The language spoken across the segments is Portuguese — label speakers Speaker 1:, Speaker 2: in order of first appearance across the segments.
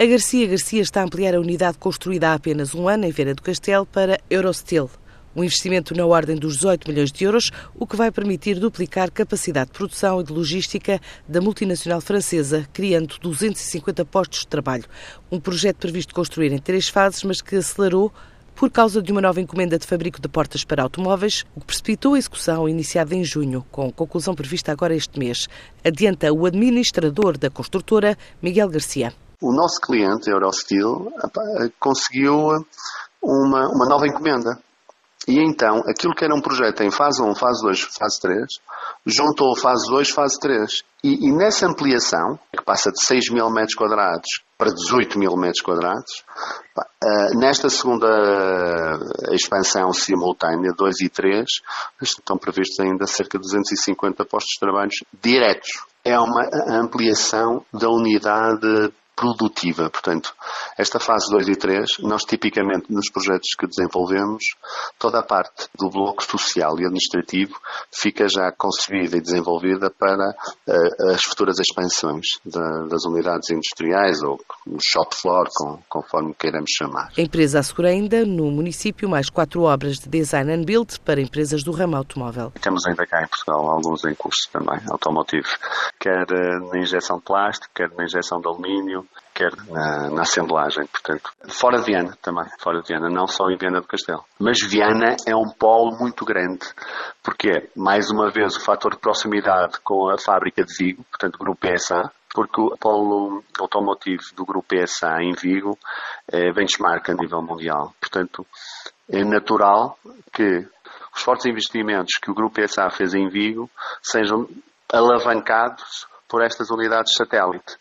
Speaker 1: A Garcia Garcia está a ampliar a unidade construída há apenas um ano em Feira do Castelo para Eurosteel. Um investimento na ordem dos 18 milhões de euros, o que vai permitir duplicar capacidade de produção e de logística da multinacional francesa, criando 250 postos de trabalho. Um projeto previsto construir em três fases, mas que acelerou por causa de uma nova encomenda de fabrico de portas para automóveis, o que precipitou a execução iniciada em junho, com conclusão prevista agora este mês. Adianta o administrador da construtora, Miguel Garcia.
Speaker 2: O nosso cliente, Eurosteel, conseguiu uma, uma nova encomenda. E então, aquilo que era um projeto em fase 1, fase 2, fase 3, juntou fase 2, fase 3. E, e, nessa ampliação, que passa de 6 mil metros quadrados para 18 mil metros quadrados, uh, nesta segunda expansão simultânea, 2 e 3, estão previstos ainda cerca de 250 postos de trabalho diretos. É uma ampliação da unidade produtiva. Portanto, esta fase 2 e 3, nós tipicamente nos projetos que desenvolvemos, toda a parte do bloco social e administrativo fica já concebida e desenvolvida para uh, as futuras expansões da, das unidades industriais ou shop floor, com, conforme queiramos chamar.
Speaker 1: A empresa assegura ainda no município mais quatro obras de design and build para empresas do ramo automóvel.
Speaker 2: Temos ainda cá em Portugal alguns em curso também, automotivo, quer eh, na injeção de plástico, quer na injeção de alumínio, quer na, na, assemblagem, portanto, fora de Viana também, fora de Viana, não só em Viana do Castelo. Mas Viana é um polo muito grande, porque mais uma vez o fator de proximidade com a fábrica de Vigo, portanto, Grupo PSA, porque o polo automotivo do Grupo PSA em Vigo é benchmark a nível mundial. Portanto, é natural que os fortes investimentos que o Grupo PSA fez em Vigo sejam alavancados por estas unidades satélite.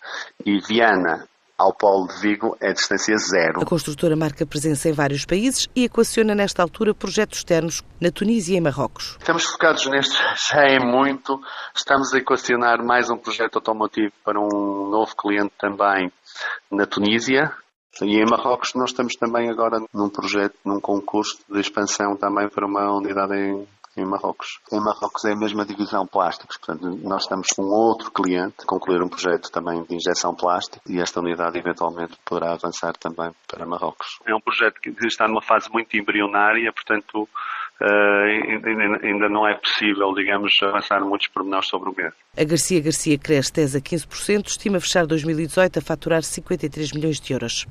Speaker 2: E Viana ao polo de Vigo é distância zero.
Speaker 1: A construtora marca presença em vários países e equaciona nesta altura projetos externos na Tunísia e Marrocos.
Speaker 2: Estamos focados neste, já é muito. Estamos a equacionar mais um projeto automotivo para um novo cliente também na Tunísia. E em Marrocos nós estamos também agora num projeto, num concurso de expansão também para uma unidade em em Marrocos. Em Marrocos é a mesma divisão plásticos, portanto, nós estamos com outro cliente a concluir um projeto também de injeção plástica e esta unidade eventualmente poderá avançar também para Marrocos. É um projeto que está numa fase muito embrionária, portanto, Uh, ainda não é possível, digamos, avançar muitos pormenores sobre o mesmo.
Speaker 1: A Garcia Garcia cresce 10 a 15%, estima fechar 2018 a faturar 53 milhões de euros.